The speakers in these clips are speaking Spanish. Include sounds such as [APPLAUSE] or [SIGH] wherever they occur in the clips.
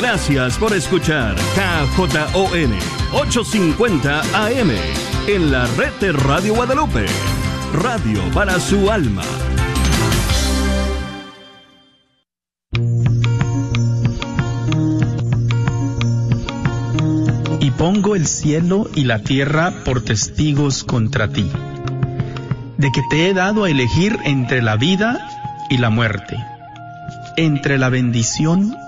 Gracias por escuchar KJON 850 AM en la red de Radio Guadalupe. Radio para su alma. Y pongo el cielo y la tierra por testigos contra ti, de que te he dado a elegir entre la vida y la muerte, entre la bendición y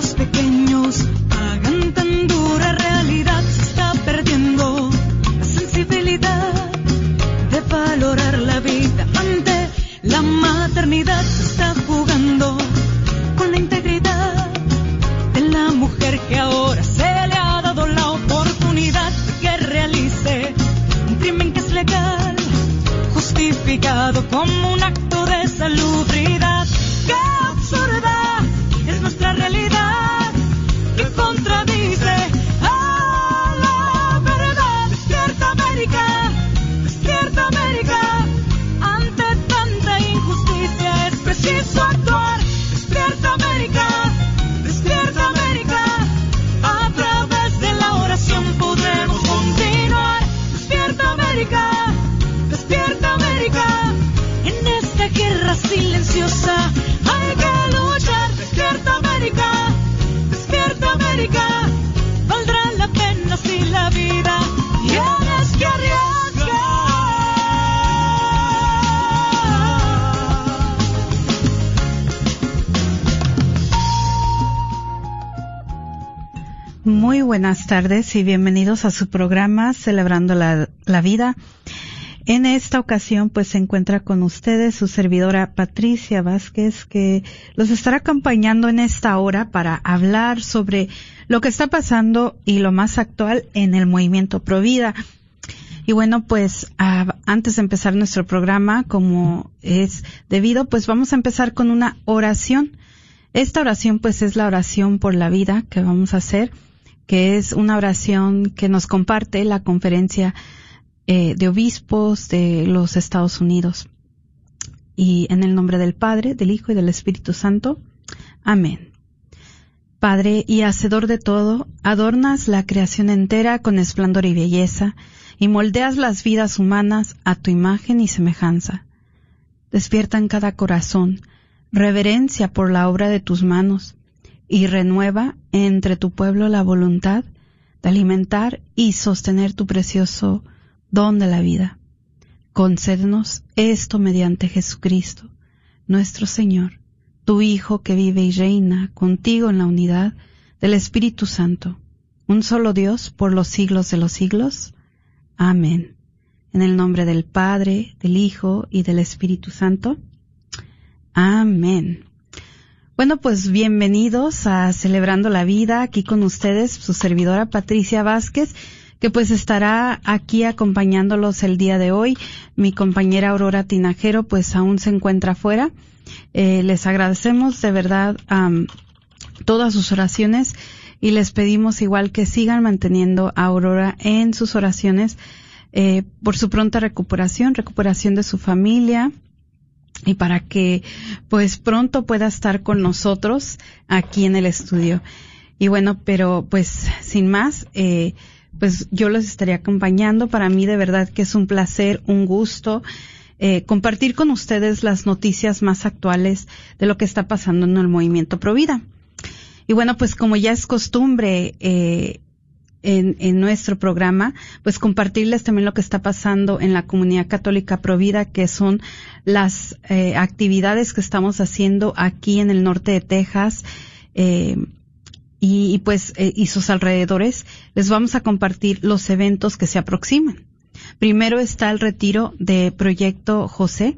los pequeños pagan tan dura realidad. Se está perdiendo la sensibilidad de valorar la vida ante la maternidad. Silenciosa hay que luchar. Despierta América, despierta América. Valdrá la pena si la vida tienes que arriesgar. Muy buenas tardes y bienvenidos a su programa Celebrando la, la Vida. En esta ocasión, pues se encuentra con ustedes su servidora Patricia Vázquez, que los estará acompañando en esta hora para hablar sobre lo que está pasando y lo más actual en el movimiento Provida. Y bueno, pues antes de empezar nuestro programa, como es debido, pues vamos a empezar con una oración. Esta oración, pues es la oración por la vida que vamos a hacer, que es una oración que nos comparte la conferencia eh, de obispos de los Estados Unidos. Y en el nombre del Padre, del Hijo y del Espíritu Santo. Amén. Padre y Hacedor de todo, adornas la creación entera con esplendor y belleza, y moldeas las vidas humanas a tu imagen y semejanza. Despierta en cada corazón reverencia por la obra de tus manos, y renueva entre tu pueblo la voluntad de alimentar y sostener tu precioso don de la vida. Concédenos esto mediante Jesucristo, nuestro Señor, tu Hijo que vive y reina contigo en la unidad del Espíritu Santo, un solo Dios por los siglos de los siglos. Amén. En el nombre del Padre, del Hijo y del Espíritu Santo. Amén. Bueno, pues bienvenidos a Celebrando la Vida, aquí con ustedes, su servidora Patricia Vázquez, que pues estará aquí acompañándolos el día de hoy. Mi compañera Aurora Tinajero pues aún se encuentra afuera. Eh, les agradecemos de verdad todas sus oraciones y les pedimos igual que sigan manteniendo a Aurora en sus oraciones eh, por su pronta recuperación, recuperación de su familia, y para que pues pronto pueda estar con nosotros aquí en el estudio. Y bueno, pero pues sin más, eh, pues yo los estaría acompañando. Para mí de verdad que es un placer, un gusto eh, compartir con ustedes las noticias más actuales de lo que está pasando en el movimiento Provida. Y bueno, pues como ya es costumbre, eh, en, en, nuestro programa, pues compartirles también lo que está pasando en la comunidad católica Provida, que son las eh, actividades que estamos haciendo aquí en el norte de Texas eh, y, y, pues eh, y sus alrededores. Les vamos a compartir los eventos que se aproximan. Primero está el retiro de Proyecto José,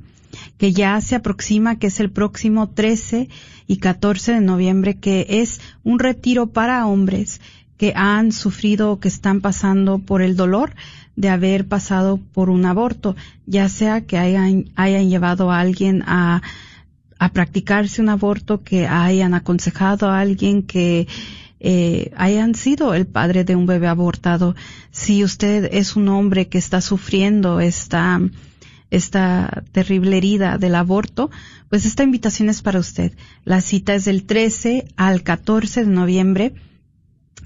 que ya se aproxima, que es el próximo 13 y 14 de noviembre, que es un retiro para hombres que han sufrido o que están pasando por el dolor de haber pasado por un aborto, ya sea que hayan, hayan llevado a alguien a, a practicarse un aborto, que hayan aconsejado a alguien que eh, hayan sido el padre de un bebé abortado. Si usted es un hombre que está sufriendo esta, esta terrible herida del aborto, pues esta invitación es para usted. La cita es del 13 al 14 de noviembre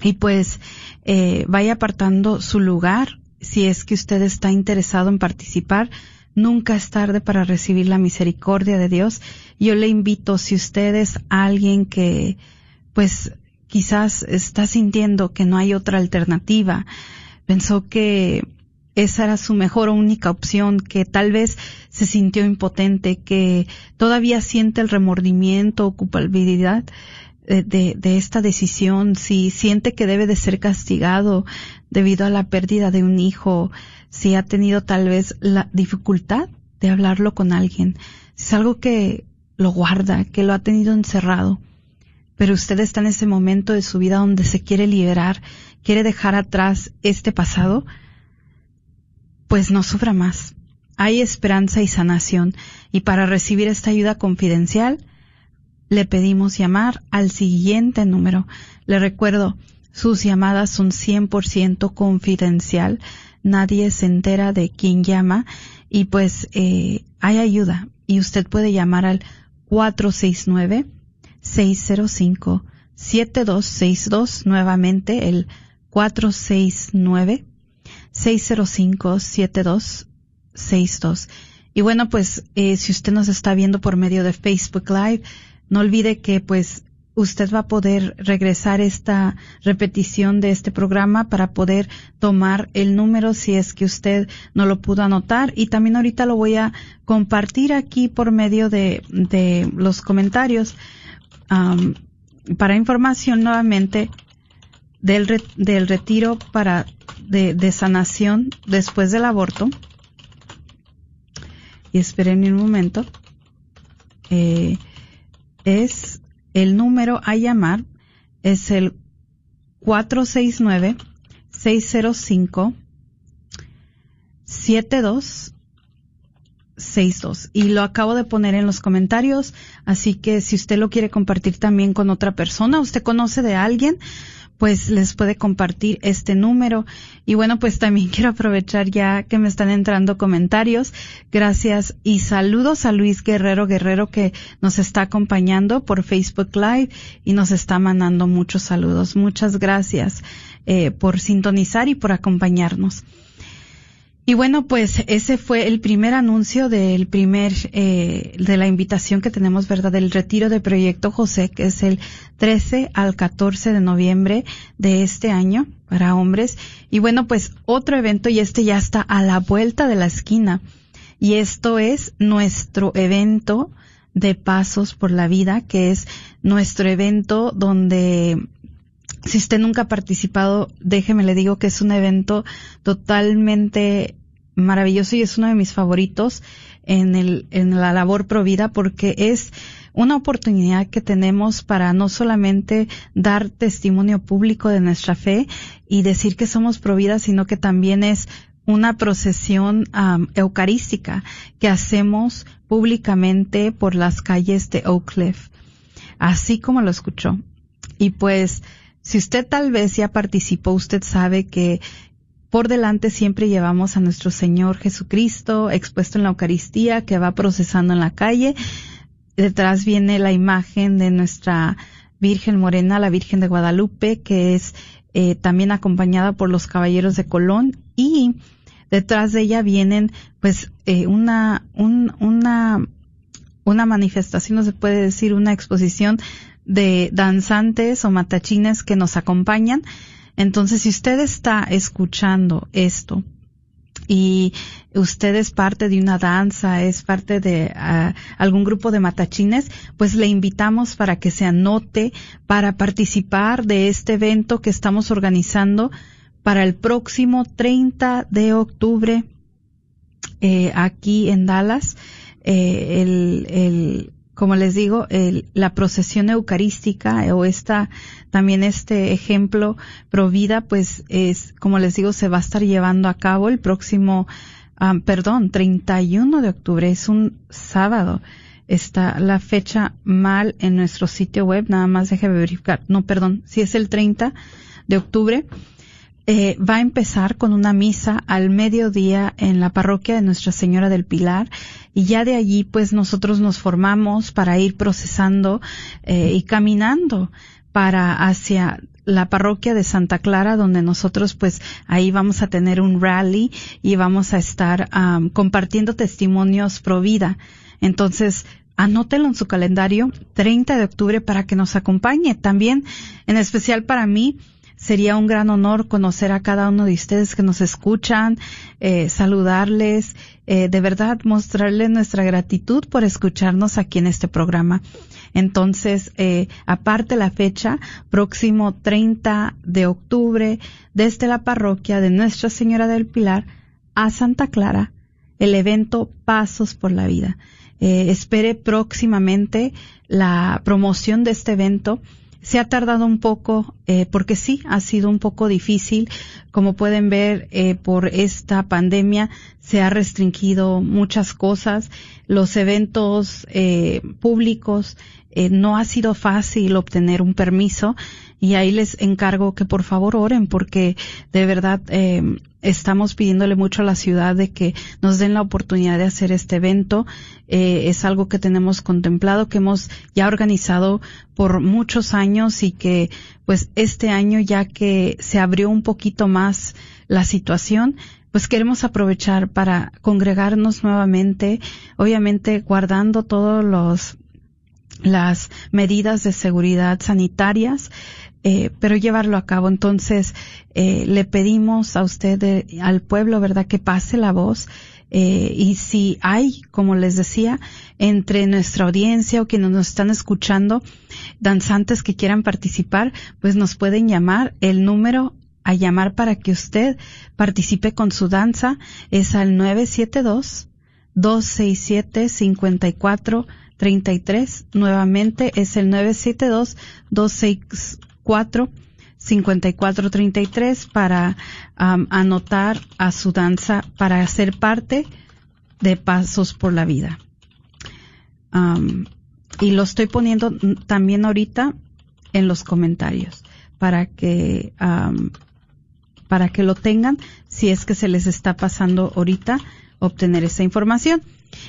y pues eh, vaya apartando su lugar si es que usted está interesado en participar. Nunca es tarde para recibir la misericordia de Dios. Yo le invito, si usted es alguien que pues quizás está sintiendo que no hay otra alternativa, pensó que esa era su mejor o única opción, que tal vez se sintió impotente, que todavía siente el remordimiento o culpabilidad de, de, esta decisión, si siente que debe de ser castigado debido a la pérdida de un hijo, si ha tenido tal vez la dificultad de hablarlo con alguien, si es algo que lo guarda, que lo ha tenido encerrado, pero usted está en ese momento de su vida donde se quiere liberar, quiere dejar atrás este pasado, pues no sufra más. Hay esperanza y sanación, y para recibir esta ayuda confidencial, le pedimos llamar al siguiente número. Le recuerdo, sus llamadas son 100% confidencial, nadie se entera de quién llama. Y pues eh, hay ayuda. Y usted puede llamar al 469 605 7262 nuevamente el 469 605 7262 y bueno pues eh, si usted nos está viendo por medio de Facebook Live no olvide que pues usted va a poder regresar esta repetición de este programa para poder tomar el número si es que usted no lo pudo anotar y también ahorita lo voy a compartir aquí por medio de, los comentarios para información nuevamente del, del retiro para de, de, sanación después del aborto. Y esperen un momento. Eh, es el número a llamar es el 469 605 72 62 y lo acabo de poner en los comentarios, así que si usted lo quiere compartir también con otra persona, usted conoce de alguien, pues les puede compartir este número. Y bueno, pues también [LAUGHS] quiero aprovechar ya que me están entrando comentarios. Gracias y saludos a Luis Guerrero Guerrero que nos está acompañando por Facebook Live y nos está mandando muchos saludos. Muchas gracias eh, por sintonizar y por acompañarnos. Y bueno, pues ese fue el primer anuncio del primer, eh, de la invitación que tenemos, ¿verdad? Del retiro de Proyecto José, que es el 13 al 14 de noviembre de este año para hombres. Y bueno, pues otro evento y este ya está a la vuelta de la esquina. Y esto es nuestro evento de Pasos por la Vida, que es nuestro evento donde si usted nunca ha participado, déjeme le digo que es un evento totalmente maravilloso y es uno de mis favoritos en el, en la labor provida porque es una oportunidad que tenemos para no solamente dar testimonio público de nuestra fe y decir que somos providas, sino que también es una procesión eucarística que hacemos públicamente por las calles de Oak Cliff, así como lo escuchó. Y pues, si usted tal vez ya participó, usted sabe que por delante siempre llevamos a nuestro Señor Jesucristo expuesto en la Eucaristía que va procesando en la calle. Detrás viene la imagen de nuestra Virgen Morena, la Virgen de Guadalupe, que es eh, también acompañada por los caballeros de Colón y detrás de ella vienen pues eh, una una una manifestación, no se puede decir una exposición de danzantes o matachines que nos acompañan. Entonces, si usted está escuchando esto y usted es parte de una danza, es parte de ah, algún grupo de matachines, pues le invitamos para que se anote para participar de este evento que estamos organizando para el próximo 30 de octubre eh, aquí en Dallas eh, el, el, como les digo, el, la procesión eucarística o esta, también este ejemplo Provida, pues es, como les digo, se va a estar llevando a cabo el próximo, um, perdón, 31 de octubre, es un sábado. Está la fecha mal en nuestro sitio web, nada más deje verificar. No, perdón, si es el 30 de octubre. Eh, va a empezar con una misa al mediodía en la parroquia de Nuestra Señora del Pilar y ya de allí pues nosotros nos formamos para ir procesando eh, y caminando para hacia la parroquia de Santa Clara donde nosotros pues ahí vamos a tener un rally y vamos a estar compartiendo testimonios pro vida. Entonces, anótelo en su calendario 30 de octubre para que nos acompañe. También, en especial para mí, Sería un gran honor conocer a cada uno de ustedes que nos escuchan, eh, saludarles, eh, de verdad mostrarles nuestra gratitud por escucharnos aquí en este programa. Entonces, eh, aparte la fecha, próximo 30 de octubre, desde la parroquia de Nuestra Señora del Pilar a Santa Clara, el evento Pasos por la Vida. Eh, espere próximamente la promoción de este evento se ha tardado un poco, eh, porque sí, ha sido un poco difícil. Como pueden ver, eh, por esta pandemia se ha restringido muchas cosas. Los eventos eh, públicos eh, no ha sido fácil obtener un permiso y ahí les encargo que por favor oren porque de verdad eh, estamos pidiéndole mucho a la ciudad de que nos den la oportunidad de hacer este evento. Eh, es algo que tenemos contemplado, que hemos ya organizado por muchos años y que pues este año ya que se abrió un poquito más la situación, pues queremos aprovechar para congregarnos nuevamente, obviamente guardando todos los las medidas de seguridad sanitarias, eh, pero llevarlo a cabo. Entonces, eh, le pedimos a usted, al pueblo, ¿verdad?, que pase la voz. Eh, y si hay, como les decía, entre nuestra audiencia o quienes nos están escuchando, danzantes que quieran participar, pues nos pueden llamar. El número a llamar para que usted participe con su danza es al 972 267 54 33. Nuevamente es el 972 264 5433 para anotar a su danza para ser parte de Pasos por la Vida. y lo estoy poniendo también ahorita en los comentarios para que para que lo tengan si es que se les está pasando ahorita obtener esa información.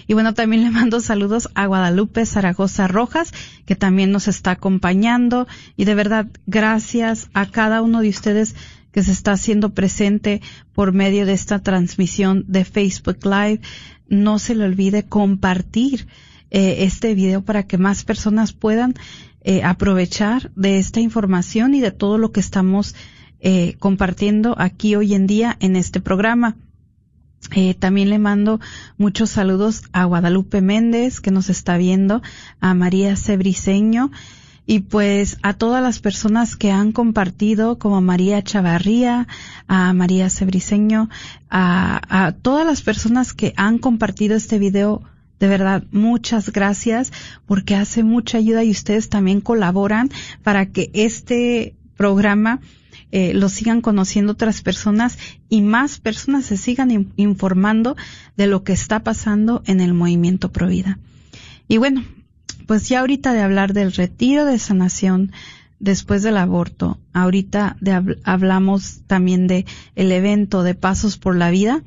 Y bueno, también le mando saludos a Guadalupe Zaragoza Rojas, que también nos está acompañando. Y de verdad, gracias a cada uno de ustedes que se está haciendo presente por medio de esta transmisión de Facebook Live. No se le olvide compartir eh, este video para que más personas puedan eh, aprovechar de esta información y de todo lo que estamos eh, compartiendo aquí hoy en día en este programa. Eh, también le mando muchos saludos a Guadalupe Méndez, que nos está viendo, a María Cebriseño, y pues a todas las personas que han compartido, como María Chavarría, a María Cebriseño, a, a todas las personas que han compartido este video, de verdad, muchas gracias, porque hace mucha ayuda y ustedes también colaboran para que este programa eh, lo sigan conociendo otras personas y más personas se sigan informando de lo que está pasando en el movimiento Provida. Y bueno, pues ya ahorita de hablar del retiro de sanación después del aborto, ahorita de, hablamos también de el evento de Pasos por la Vida,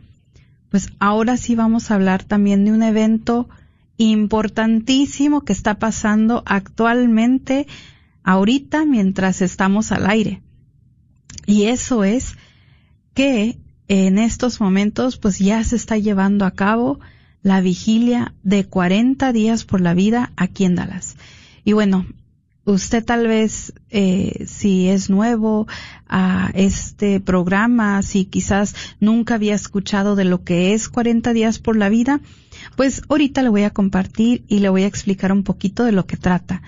pues ahora sí vamos a hablar también de un evento importantísimo que está pasando actualmente ahorita mientras estamos al aire. Y eso es que en estos momentos pues ya se está llevando a cabo la vigilia de 40 días por la vida aquí en Dallas. Y bueno, usted tal vez eh, si es nuevo a este programa, si quizás nunca había escuchado de lo que es 40 días por la vida, pues ahorita le voy a compartir y le voy a explicar un poquito de lo que trata.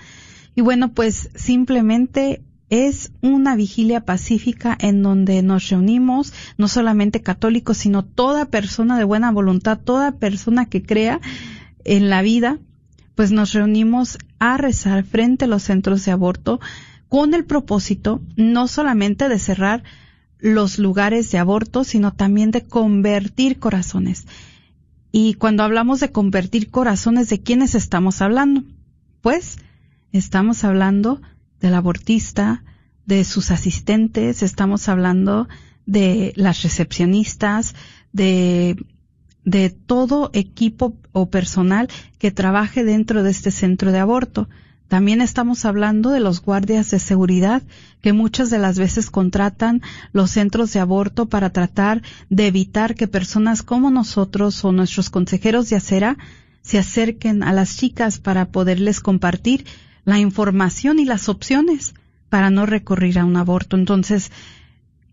Y bueno, pues simplemente es una vigilia pacífica en donde nos reunimos, no solamente católicos, sino toda persona de buena voluntad, toda persona que crea en la vida, pues nos reunimos a rezar frente a los centros de aborto con el propósito no solamente de cerrar los lugares de aborto, sino también de convertir corazones. Y cuando hablamos de convertir corazones, ¿de quiénes estamos hablando? Pues estamos hablando del abortista, de sus asistentes, estamos hablando de las recepcionistas, de, de todo equipo o personal que trabaje dentro de este centro de aborto. También estamos hablando de los guardias de seguridad que muchas de las veces contratan los centros de aborto para tratar de evitar que personas como nosotros o nuestros consejeros de acera se acerquen a las chicas para poderles compartir la información y las opciones para no recurrir a un aborto. Entonces,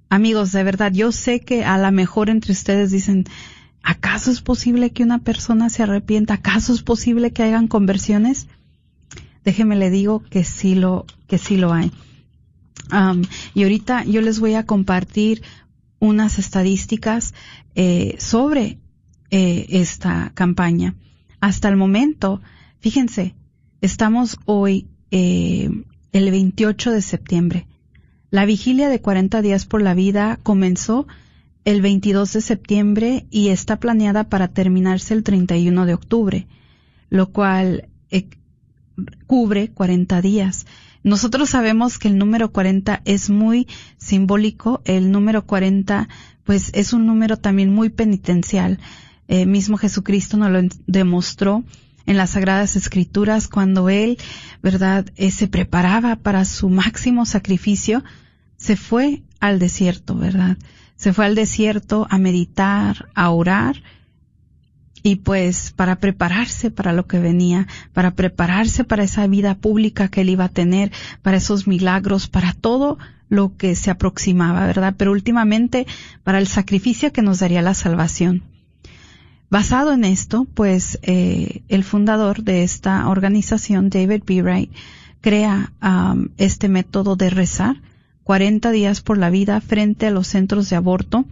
amigos, de verdad, yo sé que a lo mejor entre ustedes dicen, ¿acaso es posible que una persona se arrepienta? ¿Acaso es posible que hagan conversiones? Déjeme le digo que sí lo, que sí lo hay. y ahorita yo les voy a compartir unas estadísticas eh, sobre eh, esta campaña. Hasta el momento, fíjense, estamos hoy eh, el 28 de septiembre. La vigilia de 40 días por la vida comenzó el 22 de septiembre y está planeada para terminarse el 31 de octubre, lo cual eh, cubre 40 días. Nosotros sabemos que el número 40 es muy simbólico, el número 40 pues es un número también muy penitencial. Eh, mismo Jesucristo nos lo demostró en las Sagradas Escrituras cuando él, verdad, eh, se preparaba para su máximo sacrificio, se fue al desierto, verdad. Se fue al desierto a meditar, a orar, y pues para prepararse para lo que venía, para prepararse para esa vida pública que él iba a tener, para esos milagros, para todo lo que se aproximaba, ¿verdad? Pero últimamente para el sacrificio que nos daría la salvación. Basado en esto, pues eh, el fundador de esta organización, David B. Wright, crea um, este método de rezar 40 días por la vida frente a los centros de aborto,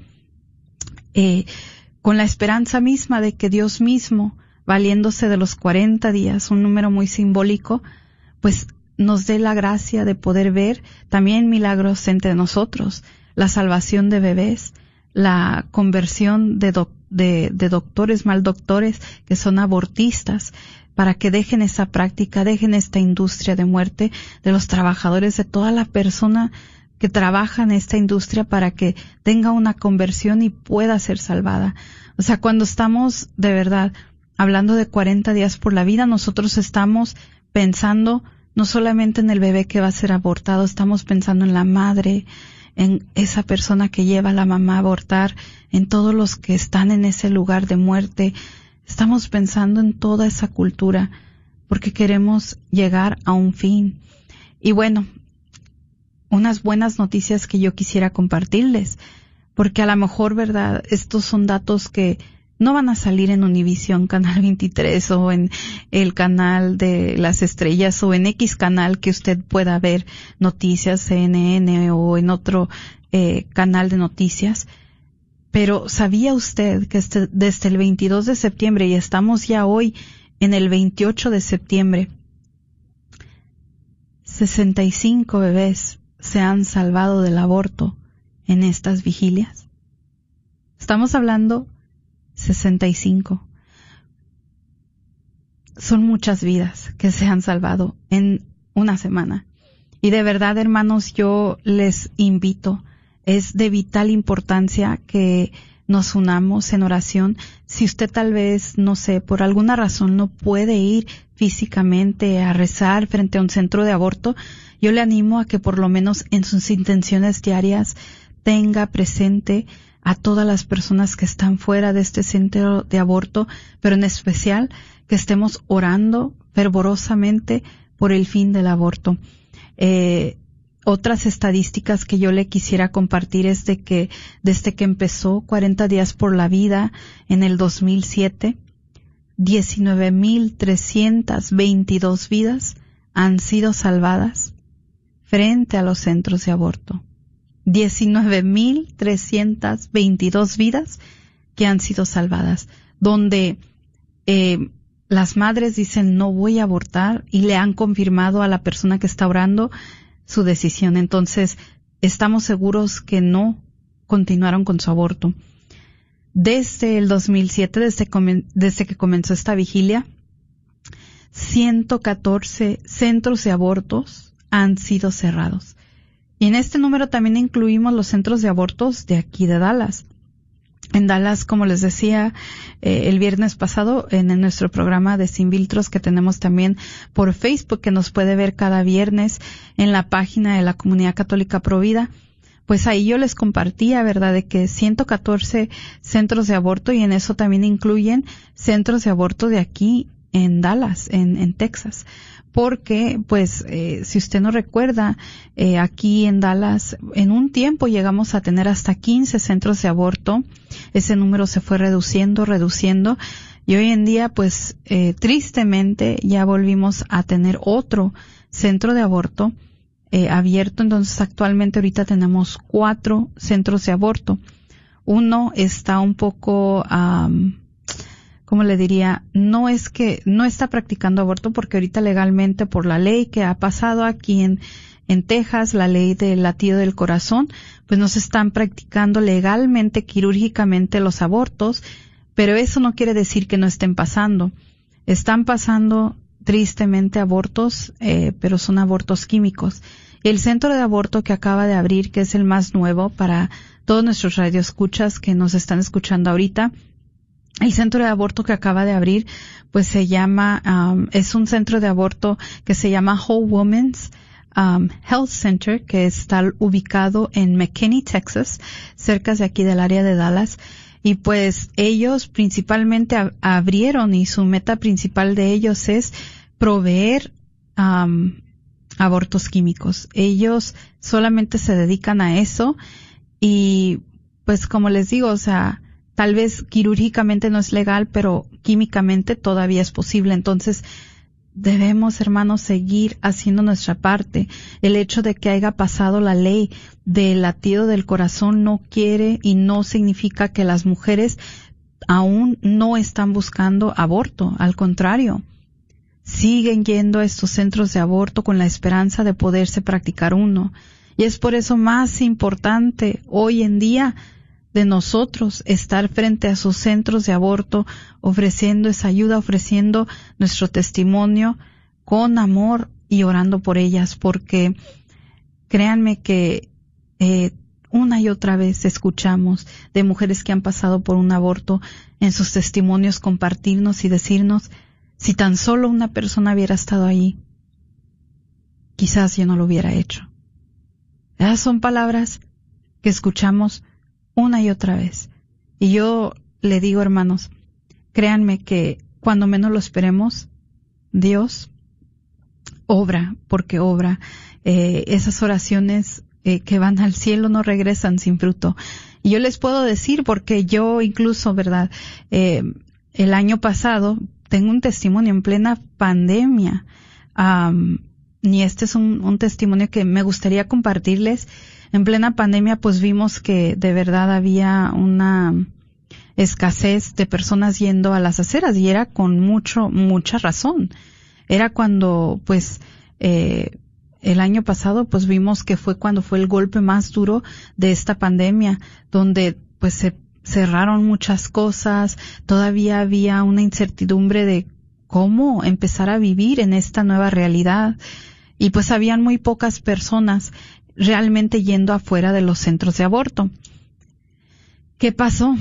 eh, con la esperanza misma de que Dios mismo, valiéndose de los 40 días, un número muy simbólico, pues nos dé la gracia de poder ver también milagros entre nosotros, la salvación de bebés, la conversión de, doctores, de, doctores, mal doctores, que son abortistas, para que dejen esa práctica, dejen esta industria de muerte de los trabajadores, de toda la persona que trabaja en esta industria para que tenga una conversión y pueda ser salvada. O sea, cuando estamos de verdad hablando de 40 días por la vida, nosotros estamos pensando no solamente en el bebé que va a ser abortado, estamos pensando en la madre, en esa persona que lleva a la mamá a abortar, en todos los que están en ese lugar de muerte. Estamos pensando en toda esa cultura porque queremos llegar a un fin. Y bueno, unas buenas noticias que yo quisiera compartirles, porque a lo mejor, ¿verdad? Estos son datos que no van a salir en Univisión Canal 23 o en el canal de las estrellas o en X canal que usted pueda ver noticias, CNN o en otro eh, canal de noticias. Pero ¿sabía usted que este, desde el 22 de septiembre y estamos ya hoy en el 28 de septiembre, 65 bebés se han salvado del aborto en estas vigilias? Estamos hablando 65. Son muchas vidas que se han salvado en una semana. Y de verdad, hermanos, yo les invito, es de vital importancia que nos unamos en oración. Si usted tal vez, no sé, por alguna razón no puede ir físicamente a rezar frente a un centro de aborto, yo le animo a que por lo menos en sus intenciones diarias tenga presente a todas las personas que están fuera de este centro de aborto, pero en especial que estemos orando fervorosamente por el fin del aborto. Eh, otras estadísticas que yo le quisiera compartir es de que desde que empezó 40 días por la vida en el 2007, 19.322 vidas han sido salvadas frente a los centros de aborto. 19.322 vidas que han sido salvadas, donde eh, las madres dicen no voy a abortar y le han confirmado a la persona que está orando su decisión. Entonces, estamos seguros que no continuaron con su aborto. Desde el 2007, desde, desde que comenzó esta vigilia, 114 centros de abortos han sido cerrados. Y en este número también incluimos los centros de abortos de aquí de Dallas. En Dallas, como les decía eh, el viernes pasado, en, nuestro programa de Sin Filtros que tenemos también por Facebook, que nos puede ver cada viernes en la página de la Comunidad Católica Provida, pues ahí yo les compartía, ¿verdad?, de que 114 centros de aborto y en eso también incluyen centros de aborto de aquí en Dallas, en, en Texas. Porque, pues, eh, si usted no recuerda, eh, aquí en Dallas, en un tiempo llegamos a tener hasta 15 centros de aborto. Ese número se fue reduciendo, reduciendo. Y hoy en día, pues, eh, tristemente ya volvimos a tener otro centro de aborto eh, abierto. Entonces actualmente ahorita tenemos cuatro centros de aborto. Uno está un poco, um, ¿cómo le diría? No es que no está practicando aborto porque ahorita legalmente por la ley que ha pasado aquí en, en Texas, la ley del latido del corazón, pues no se están practicando legalmente, quirúrgicamente los abortos, pero eso no quiere decir que no estén pasando. Están pasando tristemente abortos, eh, pero son abortos químicos. El centro de aborto que acaba de abrir, que es el más nuevo para todos nuestros radioescuchas que nos están escuchando ahorita, el centro de aborto que acaba de abrir, pues se llama, um, es un centro de aborto que se llama Whole Woman's um, Health Center, que está ubicado en McKinney, Texas, cerca de aquí del área de Dallas. Y pues ellos principalmente abrieron y su meta principal de ellos es proveer um, abortos químicos. Ellos solamente se dedican a eso y pues como les digo, o sea, tal vez quirúrgicamente no es legal, pero químicamente todavía es posible. Entonces, debemos, hermanos, seguir haciendo nuestra parte. El hecho de que haya pasado la ley del latido del corazón no quiere y no significa que las mujeres aún no están buscando aborto. Al contrario, siguen yendo a estos centros de aborto con la esperanza de poderse practicar uno. Y es por eso más importante hoy en día de nosotros estar frente a sus centros de aborto, ofreciendo esa ayuda, ofreciendo nuestro testimonio con amor y orando por ellas, porque créanme que eh, una y otra vez escuchamos de mujeres que han pasado por un aborto en sus testimonios compartirnos y decirnos si tan solo una persona hubiera estado allí, quizás yo no lo hubiera hecho. Esas son palabras que escuchamos una y otra vez. Y yo le digo, hermanos, créanme que cuando menos lo esperemos, Dios obra, porque obra. Eh, esas oraciones eh, que van al cielo no regresan sin fruto. Y yo les puedo decir, porque yo incluso, ¿verdad? Eh, el año pasado tengo un testimonio en plena pandemia. y este es un, testimonio que me gustaría compartirles. En plena pandemia, pues vimos que de verdad había una escasez de personas yendo a las aceras y era con mucho, mucha razón. Era cuando, pues, eh, el año pasado, pues vimos que fue cuando fue el golpe más duro de esta pandemia, donde pues se cerraron muchas cosas, todavía había una incertidumbre de cómo empezar a vivir en esta nueva realidad y pues habían muy pocas personas realmente yendo afuera de los centros de aborto. ¿Qué pasó?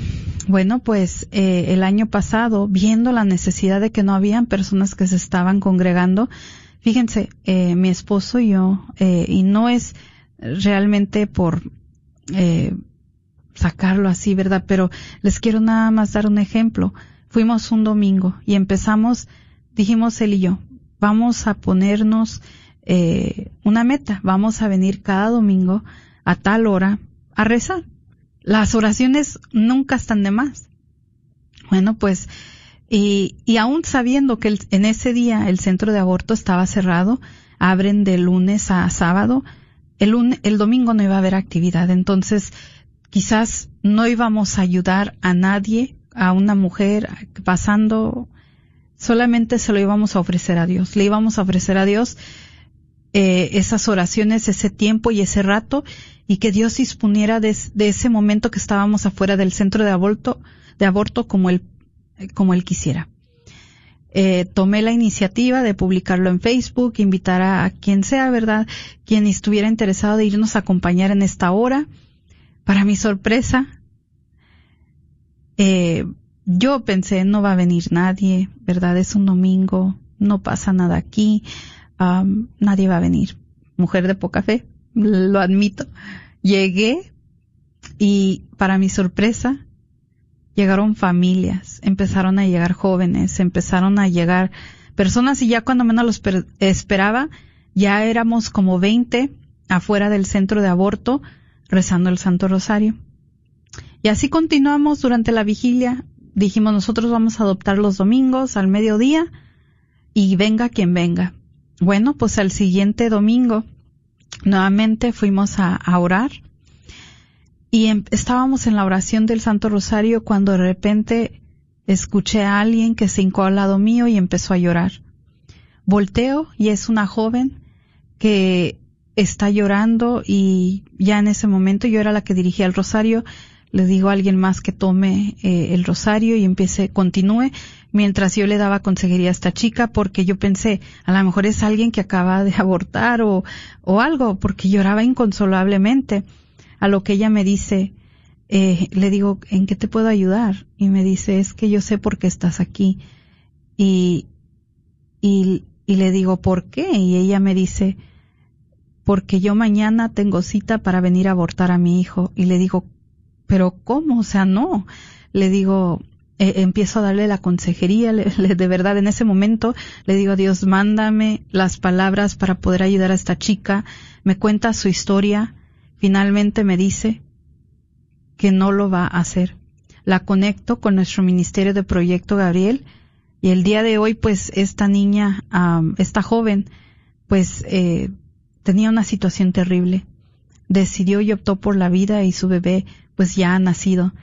Bueno, pues eh, el año pasado, viendo la necesidad de que no habían personas que se estaban congregando, fíjense, eh, mi esposo y yo, eh, y no es realmente por eh, sacarlo así, ¿verdad? Pero les quiero nada más dar un ejemplo. Fuimos un domingo y empezamos, dijimos él y yo, vamos a ponernos eh, una meta, vamos a venir cada domingo a tal hora a rezar. Las oraciones nunca están de más. Bueno, pues, y, y aún sabiendo que en ese día el centro de aborto estaba cerrado, abren de lunes a sábado, el, el domingo no iba a haber actividad. Entonces, quizás no íbamos a ayudar a nadie, a una mujer pasando solamente se lo íbamos a ofrecer a Dios. Le íbamos a ofrecer a Dios eh, esas oraciones, ese tiempo y ese rato, y que Dios disponiera de, ese momento que estábamos afuera del centro de aborto, de aborto como él, como él quisiera. Eh, tomé la iniciativa de publicarlo en Facebook, invitar a, quien sea, ¿verdad? Quien estuviera interesado de irnos a acompañar en esta hora. Para mi sorpresa, eh, yo pensé, no va a venir nadie, ¿verdad? Es un domingo, no pasa nada aquí, nadie va a venir. Mujer de poca fe, lo admito. Llegué y para mi sorpresa, llegaron familias, empezaron a llegar jóvenes, empezaron a llegar personas y ya cuando menos los esperaba, ya éramos como 20 afuera del centro de aborto rezando el Santo Rosario. Y así continuamos durante la vigilia. Dijimos nosotros vamos a adoptar los domingos al mediodía y venga quien venga. Bueno, pues al siguiente domingo nuevamente fuimos a, orar y em, estábamos en la oración del Santo Rosario cuando de repente escuché a alguien que se hincó al lado mío y empezó a llorar. Volteo y es una joven que está llorando y ya en ese momento yo era la que dirigía el rosario. Le digo a alguien más que tome eh, el rosario y empiece, continúe, mientras yo le daba consejería a esta chica porque yo pensé, a lo mejor es alguien que acaba de [LAUGHS] abortar o, o algo, porque lloraba inconsolablemente a lo que ella me dice, eh, le digo, ¿en qué te puedo ayudar? Y me dice, es que yo sé por qué estás aquí. Y, y, y le digo, ¿por qué? Y ella me dice, porque yo mañana tengo cita para venir a abortar a mi hijo. Y le digo, pero ¿cómo? O sea, no. Le digo, eh, empiezo a darle la consejería, de verdad en ese momento le digo a Dios, mándame las palabras para poder ayudar a esta chica, me cuenta su historia, Finalmente me dice que no lo va a hacer. La conecto con nuestro Ministerio de Proyecto Gabriel y el día de hoy pues esta niña, esta joven, pues eh, tenía una situación terrible. Decidió y optó por la vida y su bebé pues ya ha nacido.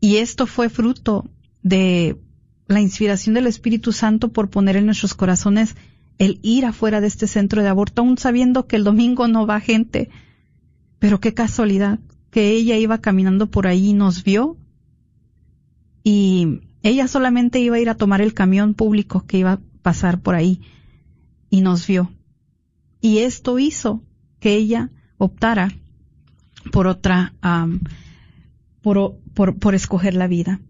Y esto fue fruto de la inspiración del Espíritu Santo por poner en nuestros corazones el ir afuera de este centro de aborto, aún sabiendo que el domingo no va gente, pero qué casualidad que ella iba caminando por ahí y nos vio y ella solamente iba a ir a tomar el camión público que iba a pasar por ahí y nos vio. Y esto hizo que ella optara por otra, por, por, por escoger la vida.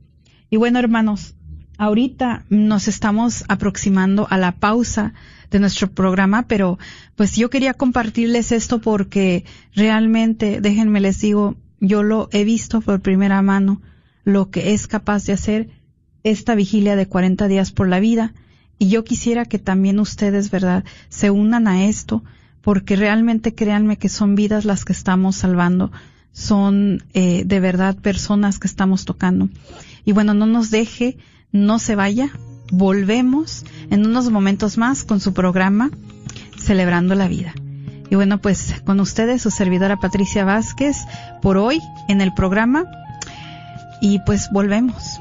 Y bueno, hermanos, ahorita nos estamos aproximando a la pausa de nuestro programa, pero pues yo quería compartirles esto porque realmente, déjenme les digo, yo lo he visto por primera mano, lo que es capaz de hacer esta vigilia de 40 días por la vida. Y yo quisiera que también ustedes, ¿verdad?, se unan a esto, porque realmente créanme que son vidas las que estamos salvando, son eh, de verdad personas que estamos tocando. Y bueno, no nos deje no se vaya. Volvemos en unos momentos más con su programa Celebrando la Vida. Y bueno, pues con ustedes su servidora Patricia Vázquez por hoy en el programa. Y pues volvemos.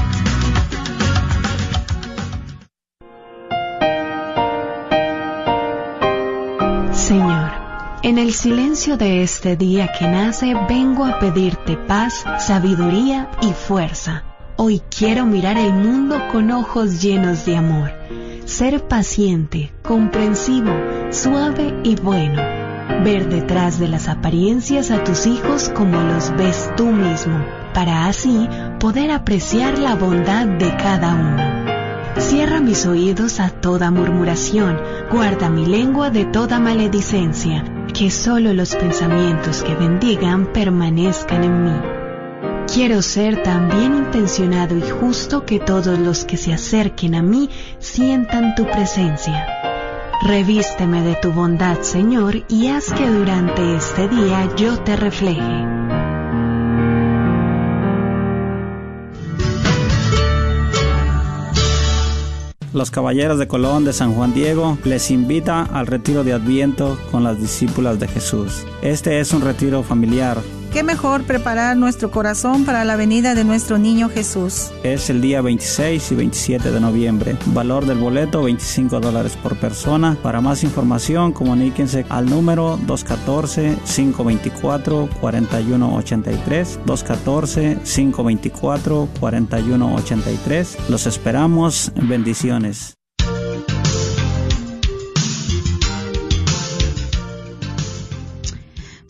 En el silencio de este día que nace vengo a pedirte paz, sabiduría y fuerza. Hoy quiero mirar el mundo con ojos llenos de amor, ser paciente, comprensivo, suave y bueno, ver detrás de las apariencias a tus hijos como los ves tú mismo, para así poder apreciar la bondad de cada uno. Cierra mis oídos a toda murmuración, guarda mi lengua de toda maledicencia, que solo los pensamientos que bendigan permanezcan en mí. Quiero ser tan bien intencionado y justo que todos los que se acerquen a mí sientan tu presencia. Revísteme de tu bondad, Señor, y haz que durante este día yo te refleje. Los Caballeros de Colón de San Juan Diego les invita al retiro de Adviento con las discípulas de Jesús. Este es un retiro familiar qué mejor preparar nuestro corazón para la venida de nuestro niño Jesús. Es el día 26 y 27 de noviembre. Valor del boleto 25 dólares por persona. Para más información comuníquense al número 214-524-4183. 214-524-4183. Los esperamos. Bendiciones.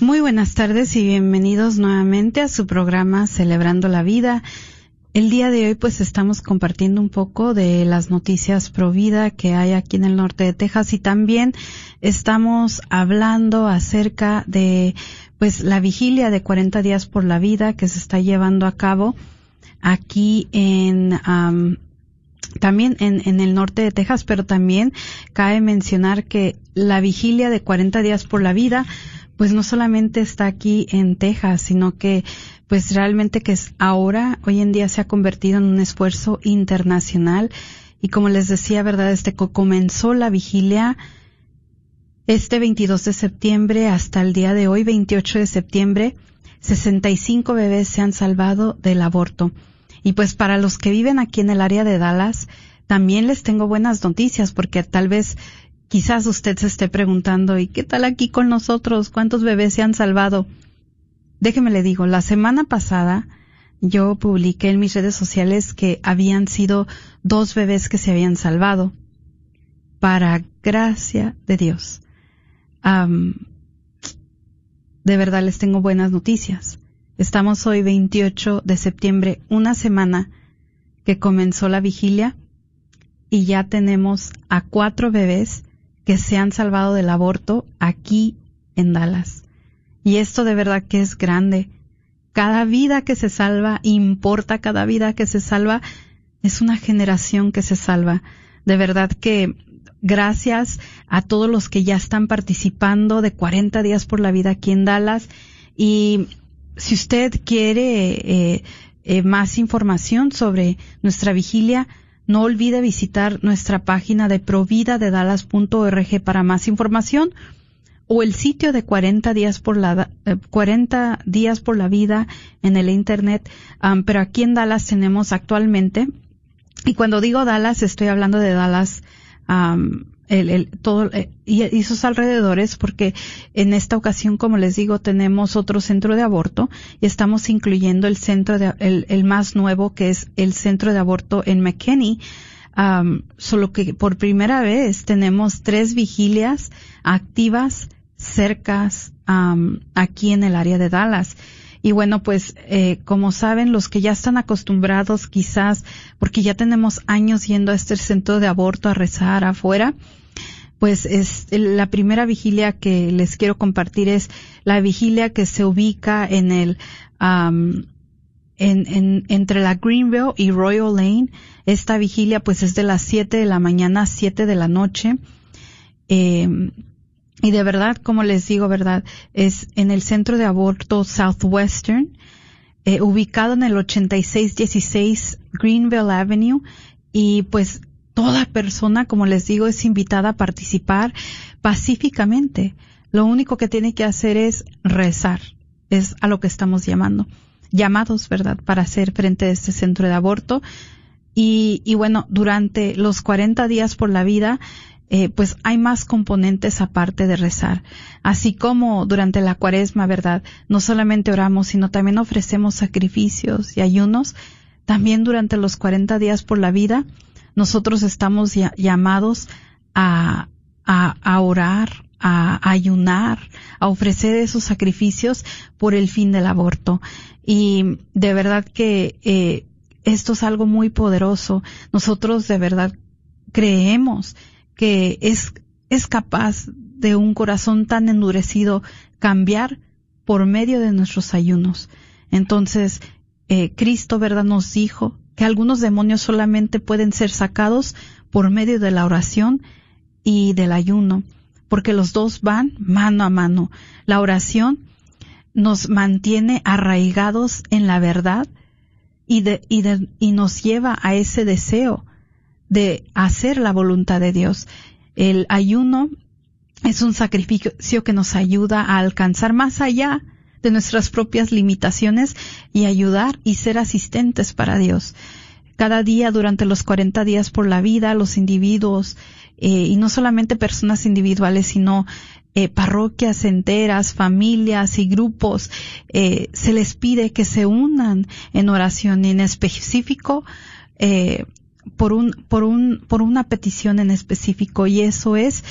Muy buenas tardes y bienvenidos nuevamente a su programa Celebrando la Vida. El día de hoy pues estamos compartiendo un poco de las noticias pro vida que hay aquí en el norte de Texas y también estamos hablando acerca de pues la vigilia de 40 días por la vida que se está llevando a cabo aquí en también en, en, el norte de Texas, pero también cabe mencionar que la vigilia de 40 días por la vida pues no solamente está aquí en Texas, sino que pues realmente que es ahora, hoy en día se ha convertido en un esfuerzo internacional. Y como les decía, verdad, este comenzó la vigilia este 22 de septiembre hasta el día de hoy, 28 de septiembre, 65 bebés se han salvado del aborto. Y pues para los que viven aquí en el área de Dallas, también les tengo buenas noticias porque tal vez Quizás usted se esté preguntando, ¿y qué tal aquí con nosotros? ¿Cuántos bebés se han salvado? Déjeme le digo, la semana pasada yo publiqué en mis redes sociales que habían sido dos bebés que se habían salvado. Para gracia de Dios. de verdad les tengo buenas noticias. Estamos hoy 28 de septiembre, una semana que comenzó la vigilia y ya tenemos a cuatro bebés que se han salvado del aborto aquí en Dallas. Y esto de verdad que es grande. Cada vida que se salva importa, cada vida que se salva es una generación que se salva. De verdad que gracias a todos los que ya están participando de 40 días por la vida aquí en Dallas. Y si usted quiere eh, eh, más información sobre nuestra vigilia, no olvide visitar nuestra página de providadedallas.org para más información o el sitio de 40 días por la 40 eh, días por la vida en el internet, pero aquí en Dallas tenemos actualmente y cuando digo Dallas estoy hablando de Dallas el, todo eh, y, sus alrededores porque en esta ocasión como les digo tenemos otro centro de aborto y estamos incluyendo el centro de el, más nuevo que es el centro de aborto en McKinney. Solo que por primera vez tenemos tres vigilias activas cercas aquí en el área de Dallas. Y bueno, pues eh, como saben, los que ya están acostumbrados quizás, porque ya tenemos años yendo a este centro de aborto a rezar afuera, pues es la primera vigilia que les quiero compartir es la vigilia que se ubica en el en, en, entre la Greenville y Royal Lane. Esta vigilia pues es de las 7 de la mañana a 7 de la noche. Eh, Y de verdad, como les digo, verdad, es en el centro de aborto Southwestern, eh, ubicado en el 8616 Greenville Avenue. Y pues toda persona, como les digo, es invitada a participar pacíficamente. Lo único que tiene que hacer es rezar. Es a lo que estamos llamando. Llamados, ¿verdad? Para hacer frente a este centro de aborto. Y, y bueno, durante los 40 días por la vida, eh, pues hay más componentes aparte de rezar. Así como durante la cuaresma, ¿verdad? No solamente oramos, sino también ofrecemos sacrificios y ayunos. También durante los 40 días por la vida, nosotros estamos llamados a, a, a orar, a, ayunar, a ofrecer esos sacrificios por el fin del aborto. Y de verdad que eh, esto es algo muy poderoso. Nosotros de verdad creemos que es, es capaz de un corazón tan endurecido cambiar por medio de nuestros ayunos. Entonces, eh, Cristo, ¿verdad?, nos dijo que algunos demonios solamente pueden ser sacados por medio de la oración y del ayuno, porque los dos van mano a mano. La oración nos mantiene arraigados en la verdad y, de, y, de, y nos lleva a ese deseo de hacer la voluntad de Dios. El ayuno es un sacrificio que nos ayuda a alcanzar más allá de nuestras propias limitaciones y ayudar y ser asistentes para Dios. Cada día durante los 40 días por la vida, los individuos, eh, y no solamente personas individuales, sino eh, parroquias enteras, familias y grupos, eh, se les pide que se unan en oración en específico eh, por un, por un, por una petición en específico y eso es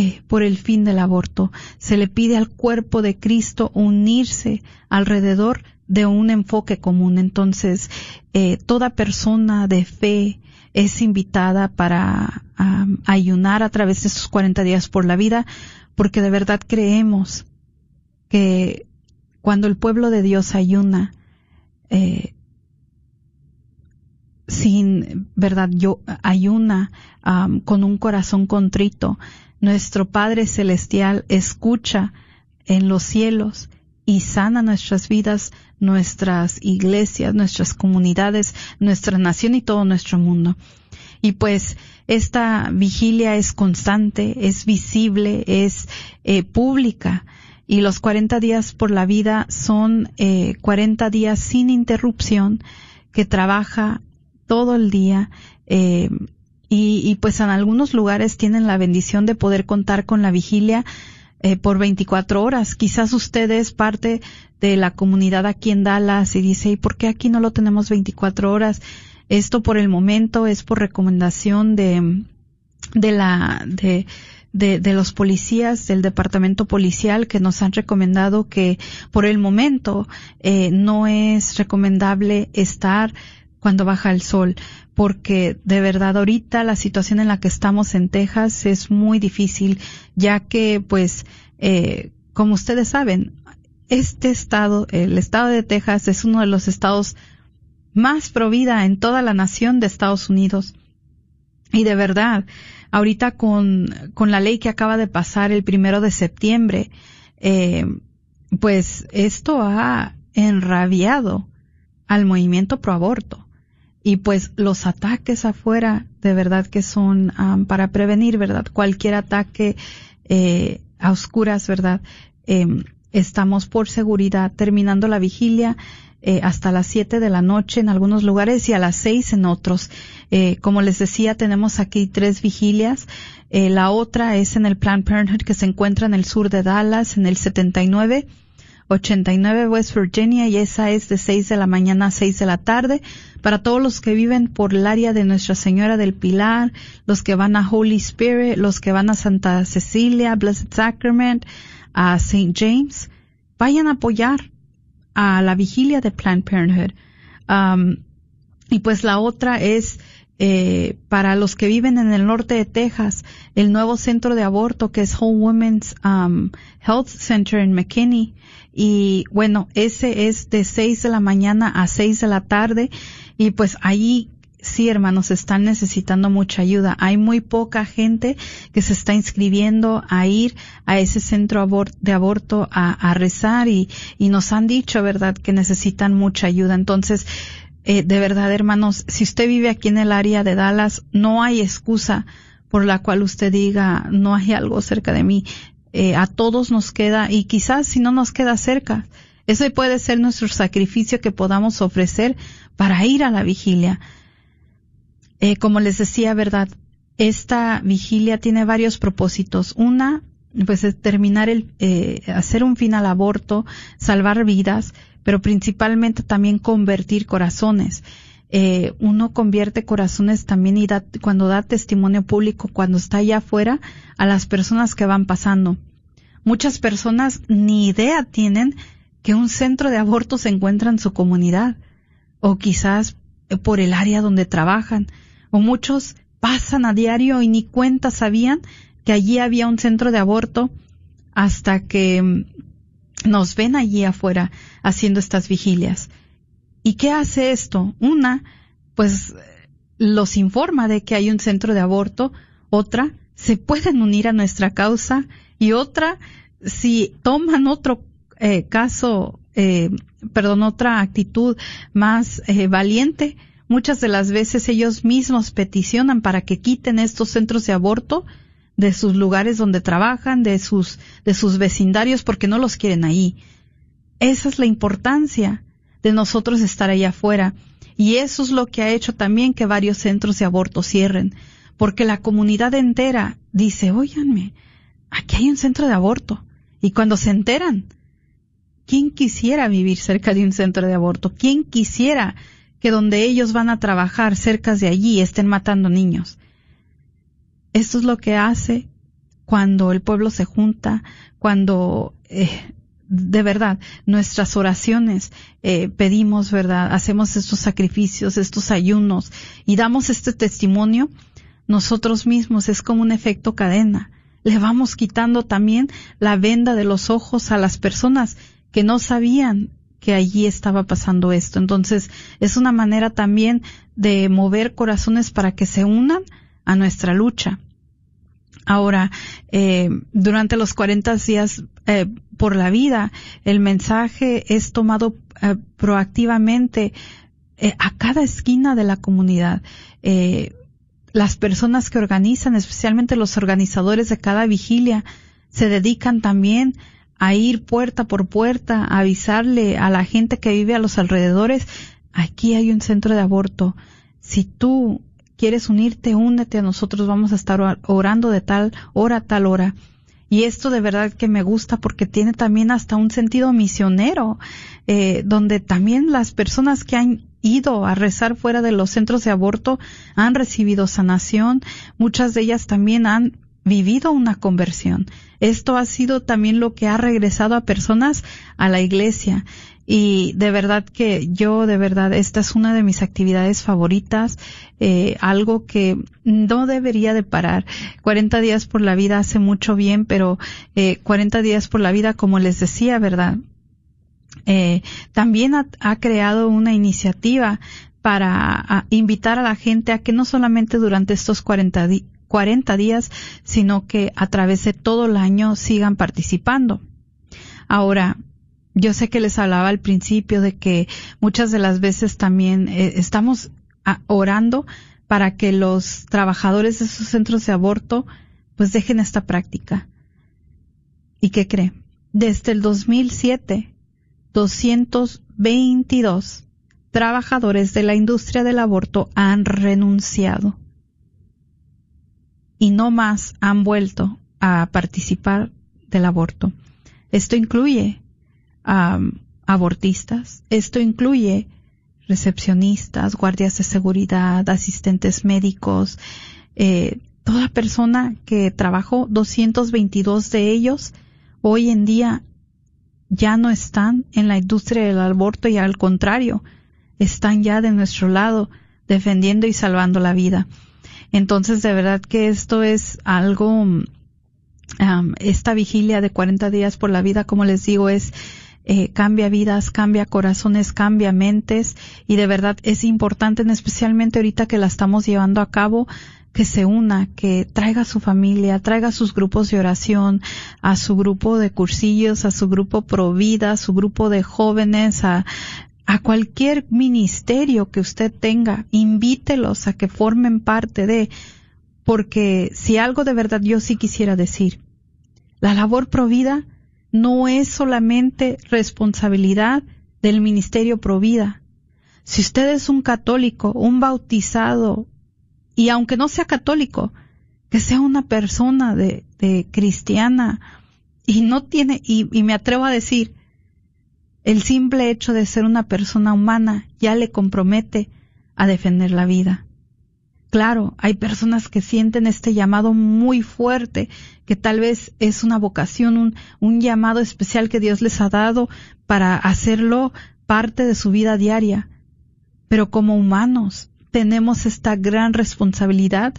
eh, por el fin del aborto. Se le pide al cuerpo de Cristo unirse alrededor de un enfoque común. Entonces, eh, toda persona de fe es invitada para ayunar a través de estos 40 días por la vida, porque de verdad creemos que cuando el pueblo de Dios ayuna, eh, sin verdad yo ayuna con un corazón contrito nuestro Padre celestial escucha en los cielos y sana nuestras vidas nuestras iglesias nuestras comunidades nuestra nación y todo nuestro mundo y pues esta vigilia es constante es visible es eh, pública y los 40 días por la vida son eh, 40 días sin interrupción que trabaja todo el día. Eh, y, y, pues en algunos lugares tienen la bendición de poder contar con la vigilia eh, por 24 horas. Quizás usted es parte de la comunidad aquí en Dallas y dice, ¿y por qué aquí no lo tenemos 24 horas? Esto por el momento es por recomendación de, de la, de, de, de, los policías del departamento policial que nos han recomendado que por el momento eh, no es recomendable estar cuando baja el sol, porque de verdad ahorita la situación en la que estamos en Texas es muy difícil, ya que pues, eh, como ustedes saben, este estado, el estado de Texas es uno de los estados más provida en toda la nación de Estados Unidos. Y de verdad, ahorita con, con la ley que acaba de pasar el primero de septiembre, eh, pues esto ha enrabiado al movimiento pro aborto y pues los ataques afuera de verdad que son para prevenir, ¿verdad? Cualquier ataque eh, a oscuras, ¿verdad? Eh, estamos por seguridad terminando la vigilia eh, hasta las 7 de la noche en algunos lugares y a las 6 en otros. Eh, como les decía, tenemos aquí tres vigilias. Eh, la otra es en el Planned Parenthood que se encuentra en el sur de Dallas, en el 79 89 West Virginia y esa es de 6 de la mañana a 6 de la tarde. Para todos los que viven por el área de Nuestra Señora del Pilar, los que van a Holy Spirit, los que van a Santa Cecilia, Blessed Sacrament, a St. James, vayan a apoyar a la vigilia de Planned Parenthood. Um, y pues la otra es eh, para los que viven en el norte de Texas, el nuevo centro de aborto que es Whole Women's um, Health Center en McKinney. Y bueno, ese es de 6 de la mañana a 6 de la tarde. Y pues ahí sí, hermanos, están necesitando mucha ayuda. Hay muy poca gente que se está inscribiendo a ir a ese centro de aborto a, rezar y, nos han dicho, ¿verdad?, que necesitan mucha ayuda. Entonces, eh, de verdad, hermanos, si usted vive aquí en el área de Dallas, no hay excusa por la cual usted diga, no hay algo cerca de mí. Eh, a todos nos queda, y quizás si no nos queda cerca, ese puede ser nuestro sacrificio que podamos ofrecer para ir a la vigilia. Eh, como les decía, ¿verdad? Esta vigilia tiene varios propósitos. Una, pues es terminar el, eh, hacer un fin al aborto, salvar vidas, pero principalmente también convertir corazones. Eh, uno convierte corazones también y da, cuando da testimonio público, cuando está allá afuera, a las personas que van pasando. Muchas personas ni idea tienen que un centro de aborto se encuentra en su comunidad o quizás por el área donde trabajan o muchos pasan a diario y ni cuenta sabían que allí había un centro de aborto hasta que mm, nos ven allí afuera haciendo estas vigilias. ¿Y qué hace esto? Una, pues los informa de que hay un centro de aborto, otra, se pueden unir a nuestra causa y otra, si toman otro eh, caso, eh, perdón, otra actitud más eh, valiente, Muchas de las veces ellos mismos peticionan para que quiten estos centros de aborto de sus lugares donde trabajan, de sus, de sus vecindarios, porque no los quieren ahí. Esa es la importancia de nosotros estar allá afuera. Y eso es lo que ha hecho también que varios centros de aborto cierren, porque la comunidad entera dice, óiganme, aquí hay un centro de aborto. Y cuando se enteran, ¿quién quisiera vivir cerca de un centro de aborto? ¿Quién quisiera que donde ellos van a trabajar cerca de allí estén matando niños. Esto es lo que hace cuando el pueblo se junta, cuando eh, de verdad nuestras oraciones eh, pedimos, verdad, hacemos estos sacrificios, estos ayunos y damos este testimonio, nosotros mismos es como un efecto cadena. Le vamos quitando también la venda de los ojos a las personas que no sabían que allí estaba pasando esto. Entonces, es una manera también de mover corazones para que se unan a nuestra lucha. Ahora, eh, durante los 40 días eh, por la vida, el mensaje es tomado eh, proactivamente a cada esquina de la comunidad. Las personas que organizan, especialmente los organizadores de cada vigilia, se dedican también a ir puerta por puerta, a avisarle a la gente que vive a los alrededores, aquí hay un centro de aborto. Si tú quieres unirte, únete a nosotros, vamos a estar orando de tal hora a tal hora. Y esto de verdad que me gusta porque tiene también hasta un sentido misionero, eh, donde también las personas que han ido a rezar fuera de los centros de aborto han recibido sanación, muchas de ellas también han vivido una conversión. Esto ha sido también lo que ha regresado a personas a la iglesia. Y de verdad que yo, de verdad, esta es una de mis actividades favoritas, eh, algo que no debería de parar. 40 días por la vida hace mucho bien, pero eh, 40 días por la vida, como les decía, ¿verdad? Eh, también ha, creado una iniciativa para invitar a la gente a que no solamente durante estos 40 días 40 días, sino que a través de todo el año sigan participando. Ahora, yo sé que les hablaba al principio de que muchas de las veces también eh, estamos ah, orando para que los trabajadores de esos centros de aborto pues dejen esta práctica. ¿Y qué cree? Desde el 2007, 222 trabajadores de la industria del aborto han renunciado y no más han vuelto a participar del aborto. Esto incluye abortistas, esto incluye recepcionistas, guardias de seguridad, asistentes médicos, eh, toda persona que trabajó, 222 de ellos hoy en día ya no están en la industria del aborto y al contrario, están ya de nuestro lado defendiendo y salvando la vida. Entonces, de verdad que esto es algo, esta vigilia de 40 días por la vida, como les digo, es, eh, cambia vidas, cambia corazones, cambia mentes y de verdad es importante, especialmente ahorita que la estamos llevando a cabo, que se una, que traiga a su familia, traiga a sus grupos de oración, a su grupo de cursillos, a su grupo Provida, a su grupo de jóvenes, a, a cualquier ministerio que usted tenga, invítelos a que formen parte de, porque si algo de verdad yo sí quisiera decir, la labor Provida no es solamente responsabilidad del ministerio Provida. Si usted es un católico, un bautizado, y aunque no sea católico, que sea una persona de, cristiana y no tiene, y me atrevo a decir, el simple hecho de ser una persona humana ya le compromete a defender la vida. Claro, hay personas que sienten este llamado muy fuerte, que tal vez es una vocación, un, llamado especial que Dios les ha dado para hacerlo parte de su vida diaria. Pero como humanos tenemos esta gran responsabilidad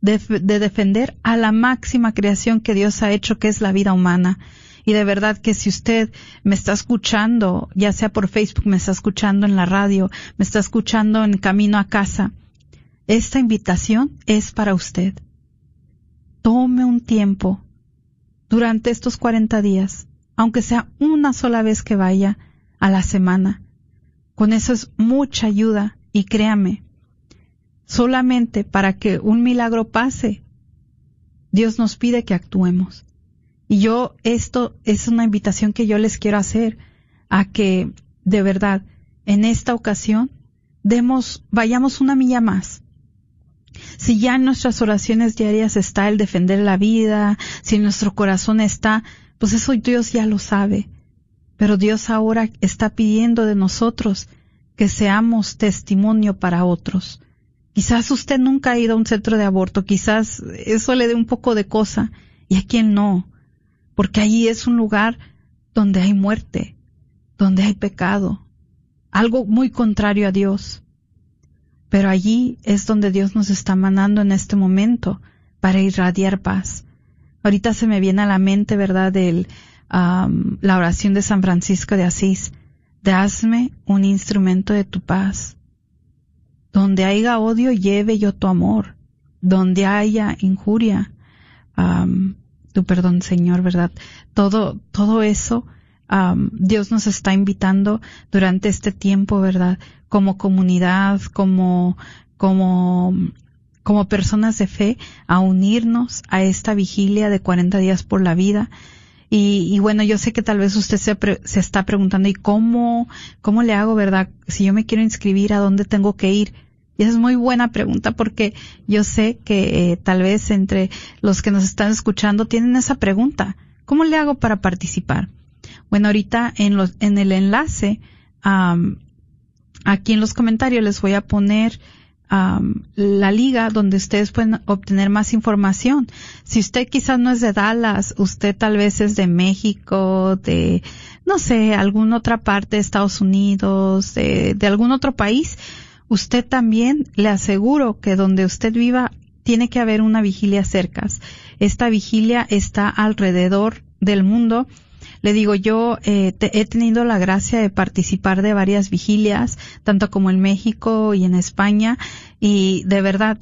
de defender a la máxima creación que Dios ha hecho, que es la vida humana. Y de verdad que si usted me está escuchando, ya sea por Facebook, me está escuchando en la radio, me está escuchando en camino a casa, esta invitación es para usted. Tome un tiempo durante estos 40 días, aunque sea una sola vez que vaya a la semana. Con eso es mucha ayuda y créame, solamente para que un milagro pase, Dios nos pide que actuemos. Y yo, esto es una invitación que yo les quiero hacer a que, de verdad, en esta ocasión, demos, vayamos una milla más si ya en nuestras oraciones diarias está el defender la vida, si en nuestro corazón está, pues eso Dios ya lo sabe. Pero Dios ahora está pidiendo de nosotros que seamos testimonio para otros. Quizás usted nunca ha ido a un centro de aborto, quizás eso le dé un poco de cosa, y a quien no, porque allí es un lugar donde hay muerte, donde hay pecado, algo muy contrario a Dios. Pero allí es donde Dios nos está mandando en este momento para irradiar paz. Ahorita se me viene a la mente, ¿verdad?, del, la oración de San Francisco de Asís. De hazme un instrumento de tu paz. Donde haya odio, lleve yo tu amor. Donde haya injuria, tu perdón, Señor, ¿verdad? Todo, todo eso, Dios nos está invitando durante este tiempo, ¿verdad? Como comunidad, como, como, como personas de fe, a unirnos a esta vigilia de 40 días por la vida. Y, y bueno, yo sé que tal vez usted se, se está preguntando, ¿y cómo, cómo le hago, verdad? Si yo me quiero inscribir, ¿a dónde tengo que ir? Y esa es muy buena pregunta porque yo sé que eh, tal vez entre los que nos están escuchando tienen esa pregunta. ¿Cómo le hago para participar? Bueno, ahorita en, los, en el enlace Aquí en los comentarios les voy a poner la liga donde ustedes pueden obtener más información. Si usted quizás no es de Dallas, usted tal vez es de México, de, no sé, alguna otra parte de Estados Unidos, de, de algún otro país, usted también le aseguro que donde usted viva tiene que haber una vigilia cerca. Esta vigilia está alrededor del mundo le digo, yo eh, he tenido la gracia de participar de varias vigilias, tanto como en México y en España, y de verdad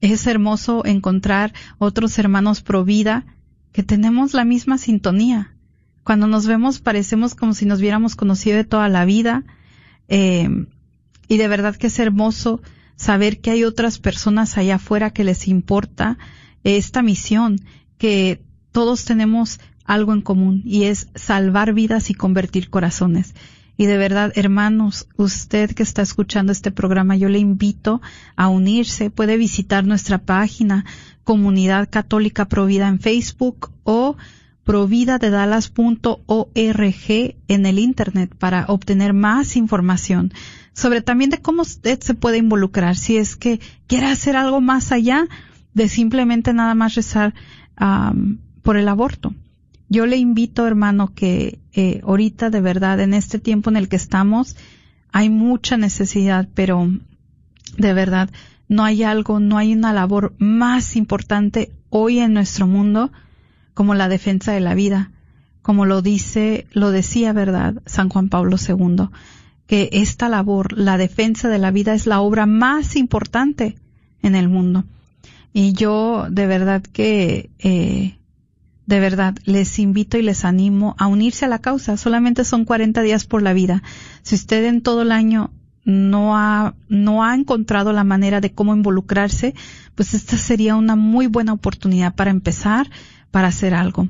es hermoso encontrar otros hermanos pro vida que tenemos la misma sintonía. Cuando nos vemos parecemos como si nos hubiéramos conocido de toda la vida, eh, y de verdad que es hermoso saber que hay otras personas allá afuera que les importa esta misión, que todos tenemos algo en común y es salvar vidas y convertir corazones. Y de verdad, hermanos, usted que está escuchando este programa, yo le invito a unirse. Puede visitar nuestra página Comunidad Católica Provida en Facebook o providadedalas.org en el Internet para obtener más información sobre también de cómo usted se puede involucrar si es que quiere hacer algo más allá de simplemente nada más rezar por el aborto yo le invito, hermano, que eh, ahorita de verdad, en este tiempo en el que estamos, hay mucha necesidad, pero de verdad, no hay algo, no hay una labor más importante hoy en nuestro mundo como la defensa de la vida. como lo dice, lo decía, ¿verdad? San Juan Pablo II, que esta labor, la defensa de la vida es la obra más importante en el mundo. Y yo de verdad que, eh, de verdad, les invito y les animo a unirse a la causa. Solamente son 40 días por la vida. Si usted en todo el año no ha, no ha encontrado la manera de cómo involucrarse, pues esta sería una muy buena oportunidad para empezar, para hacer algo.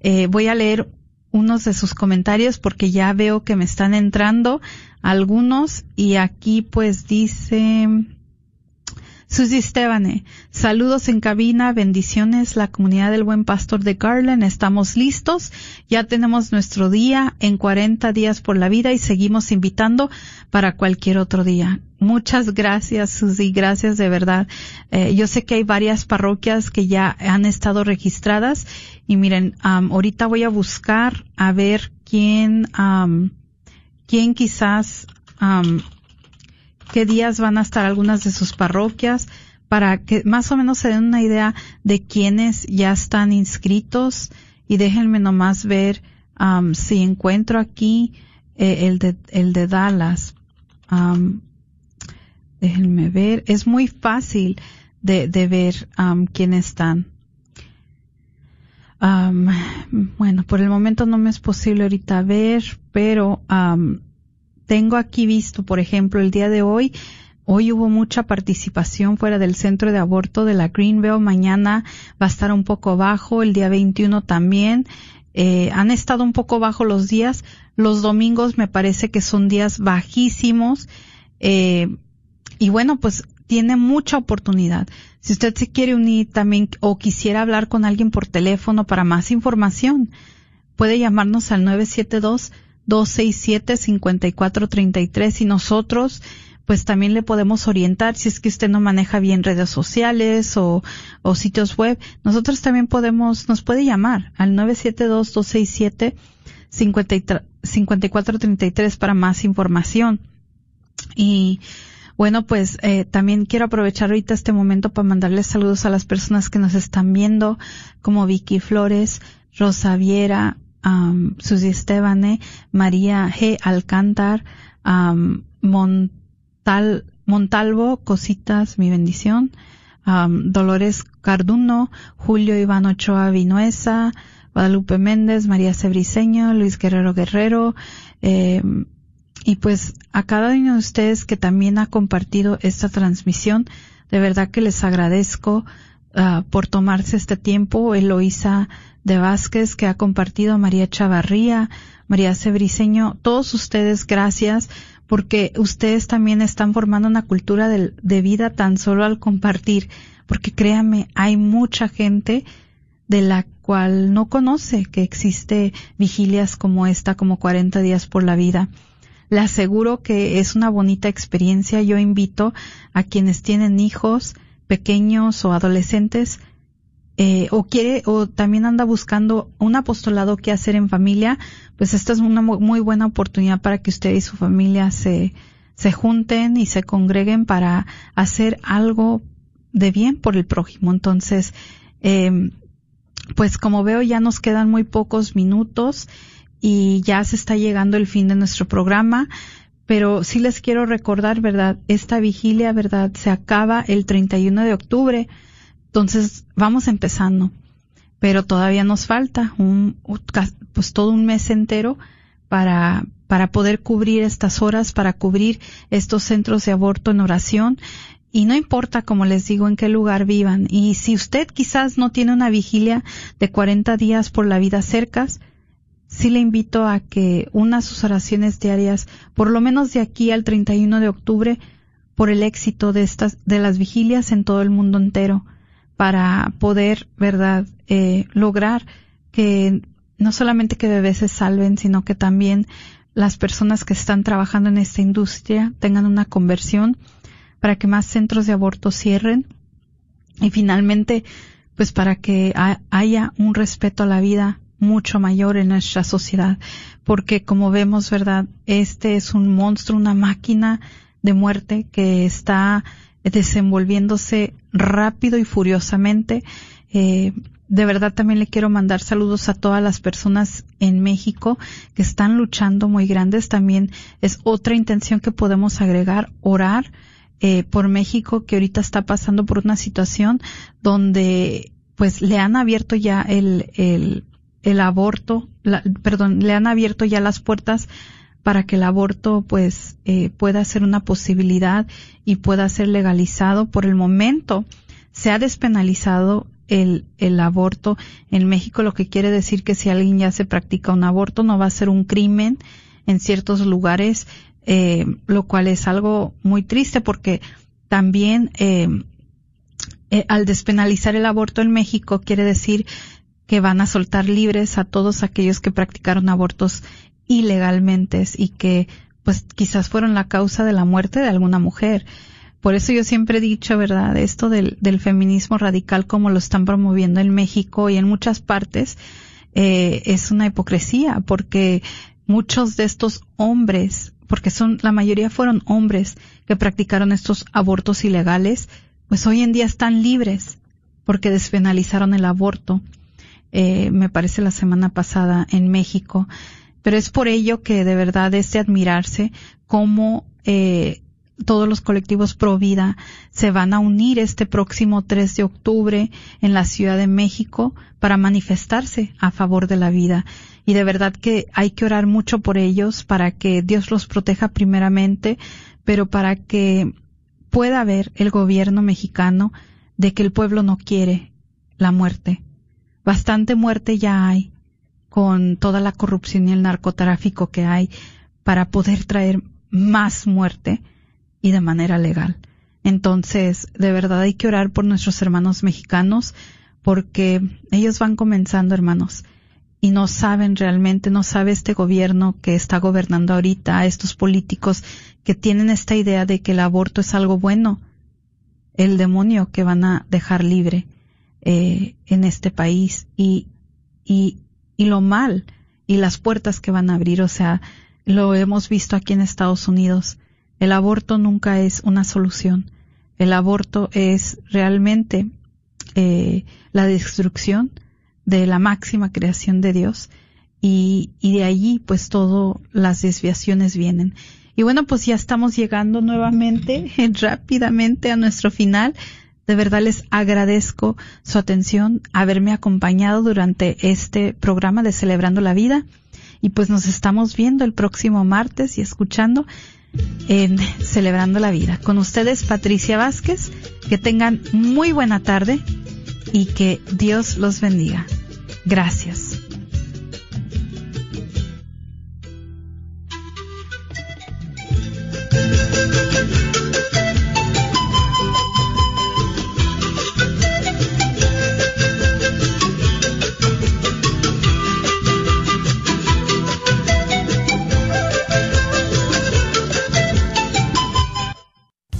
Eh, voy a leer unos de sus comentarios porque ya veo que me están entrando algunos y aquí pues dice Susi Estebane, saludos en cabina, bendiciones, la comunidad del buen pastor de Garland, estamos listos, ya tenemos nuestro día en 40 días por la vida y seguimos invitando para cualquier otro día. Muchas gracias, Susi, gracias de verdad. Eh, yo sé que hay varias parroquias que ya han estado registradas y miren, ahorita voy a buscar a ver quién, quién quizás qué días van a estar algunas de sus parroquias para que más o menos se den una idea de quiénes ya están inscritos y déjenme nomás ver um, si encuentro aquí eh, el de el de Dallas. Um, déjenme ver, es muy fácil de, de ver um, quiénes están. Um, bueno, por el momento no me es posible ahorita ver, pero um, tengo aquí visto, por ejemplo, el día de hoy, hoy hubo mucha participación fuera del centro de aborto de la Greenville, mañana va a estar un poco bajo, el día 21 también. Eh, han estado un poco bajo los días, los domingos me parece que son días bajísimos, eh, y bueno, pues tiene mucha oportunidad. Si usted se quiere unir también o quisiera hablar con alguien por teléfono para más información, puede llamarnos al 972 267-5433 y nosotros pues también le podemos orientar si es que usted no maneja bien redes sociales o, sitios web. Nosotros también podemos, nos puede llamar al 972-267-5433 para más información. Y bueno, pues eh, también quiero aprovechar ahorita este momento para mandarles saludos a las personas que nos están viendo, como Vicky Flores, Rosa Viera, um, Susi Estebane, María G. Alcántar, Montal, Montalvo, Cositas, mi bendición, Dolores Carduno, Julio Iván Ochoa Vinuesa, Guadalupe Méndez, María Cebriseño, Luis Guerrero Guerrero, eh, y pues a cada uno de ustedes que también ha compartido esta transmisión, de verdad que les agradezco uh, por tomarse este tiempo. Eloísa de Vázquez que ha compartido, María Chavarría, María Cebriseño, todos ustedes gracias porque ustedes también están formando una cultura de, de vida tan solo al compartir, porque créanme, hay mucha gente de la cual no conoce que existe vigilias como esta, como 40 días por la vida. Le aseguro que es una bonita experiencia. Yo invito a quienes tienen hijos pequeños o adolescentes eh, o quiere o también anda buscando un apostolado que hacer en familia, pues esta es una muy buena oportunidad para que usted y su familia se, se junten y se congreguen para hacer algo de bien por el prójimo. Entonces, eh, pues como veo ya nos quedan muy pocos minutos y ya se está llegando el fin de nuestro programa pero sí les quiero recordar, ¿verdad? Esta vigilia, ¿verdad? Se acaba el 31 de octubre. Entonces, vamos empezando. Pero todavía nos falta un, pues todo un mes entero para, para poder cubrir estas horas, para cubrir estos centros de aborto en oración. Y no importa, como les digo, en qué lugar vivan. Y si usted quizás no tiene una vigilia de 40 días por la vida cercas, sí le invito a que una sus oraciones diarias, por lo menos de aquí al 31 de octubre, por el éxito de estas, de las vigilias en todo el mundo entero, para poder, verdad, eh, lograr que no solamente que bebés se salven, sino que también las personas que están trabajando en esta industria tengan una conversión para que más centros de aborto cierren. Y finalmente, pues para que haya un respeto a la vida mucho mayor en nuestra sociedad, porque como vemos, ¿verdad? Este es un monstruo, una máquina de muerte que está desenvolviéndose rápido y furiosamente. Eh, de verdad también le quiero mandar saludos a todas las personas en México que están luchando muy grandes. También es otra intención que podemos agregar, orar eh, por México que ahorita está pasando por una situación donde pues le han abierto ya el, el, el aborto, perdón, le han abierto ya las puertas para que el aborto pues eh, pueda ser una posibilidad y pueda ser legalizado. Por el momento se ha despenalizado el, el aborto en México, lo que quiere decir que si alguien ya se practica un aborto no va a ser un crimen en ciertos lugares, eh, lo cual es algo muy triste porque también eh, eh, al despenalizar el aborto en México quiere decir que van a soltar libres a todos aquellos que practicaron abortos ilegalmente y que pues quizás fueron la causa de la muerte de alguna mujer. Por eso yo siempre he dicho, ¿verdad? Esto del, del feminismo radical como lo están promoviendo en México y en muchas partes, eh, es una hipocresía porque muchos de estos hombres, porque son, la mayoría fueron hombres que practicaron estos abortos ilegales, pues hoy en día están libres porque despenalizaron el aborto. Eh, me parece la semana pasada en México. Pero es por ello que de verdad es de admirarse cómo eh, todos los colectivos pro vida se van a unir este próximo 3 de octubre en la Ciudad de México para manifestarse a favor de la vida. Y de verdad que hay que orar mucho por ellos para que Dios los proteja primeramente, pero para que pueda haber el gobierno mexicano de que el pueblo no quiere la muerte. Bastante muerte ya hay con toda la corrupción y el narcotráfico que hay para poder traer más muerte y de manera legal. Entonces, de verdad hay que orar por nuestros hermanos mexicanos porque ellos van comenzando, hermanos, y no saben realmente, no sabe este gobierno que está gobernando ahorita, estos políticos que tienen esta idea de que el aborto es algo bueno, el demonio que van a dejar libre eh, en este país y, y, y lo mal y las puertas que van a abrir, o sea, lo hemos visto aquí en Estados Unidos el aborto nunca es una solución. El aborto es realmente eh, la destrucción de la máxima creación de Dios y, y de allí pues todo las desviaciones vienen. Y bueno, pues ya estamos llegando nuevamente [LAUGHS] rápidamente a nuestro final. De verdad les agradezco su atención, haberme acompañado durante este programa de Celebrando la Vida. Y pues nos estamos viendo el próximo martes y escuchando en Celebrando la Vida. Con ustedes, Patricia Vázquez. Que tengan muy buena tarde y que Dios los bendiga. Gracias.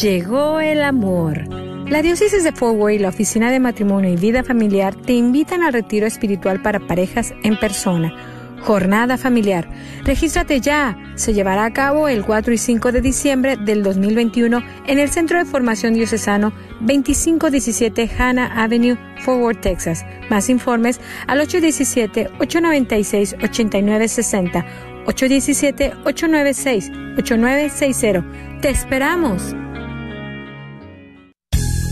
Llegó el amor. La Diócesis de Fort y la Oficina de Matrimonio y Vida Familiar te invitan al retiro espiritual para parejas en persona. Jornada familiar. Regístrate ya. Se llevará a cabo el 4 y 5 de diciembre del 2021 en el Centro de Formación Diocesano 2517 Hannah Avenue, Forward, Texas. Más informes al 817-896-8960. 817-896-8960. ¡Te esperamos!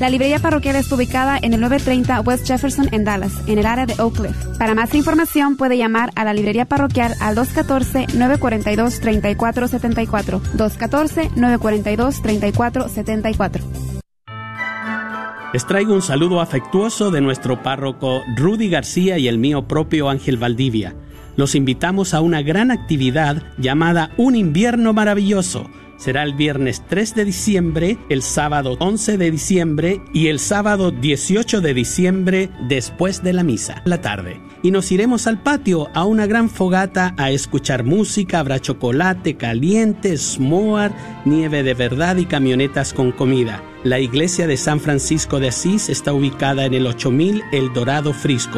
La librería parroquial está ubicada en el 930 West Jefferson en Dallas, en el área de Oak Cliff. Para más información puede llamar a la librería parroquial al 214-942-3474. 214-942-3474. Les traigo un saludo afectuoso de nuestro párroco Rudy García y el mío propio Ángel Valdivia. Los invitamos a una gran actividad llamada Un invierno maravilloso. Será el viernes 3 de diciembre, el sábado 11 de diciembre y el sábado 18 de diciembre después de la misa, la tarde. Y nos iremos al patio a una gran fogata a escuchar música, habrá chocolate caliente, s'more, nieve de verdad y camionetas con comida. La iglesia de San Francisco de Asís está ubicada en el 8000 El Dorado Frisco.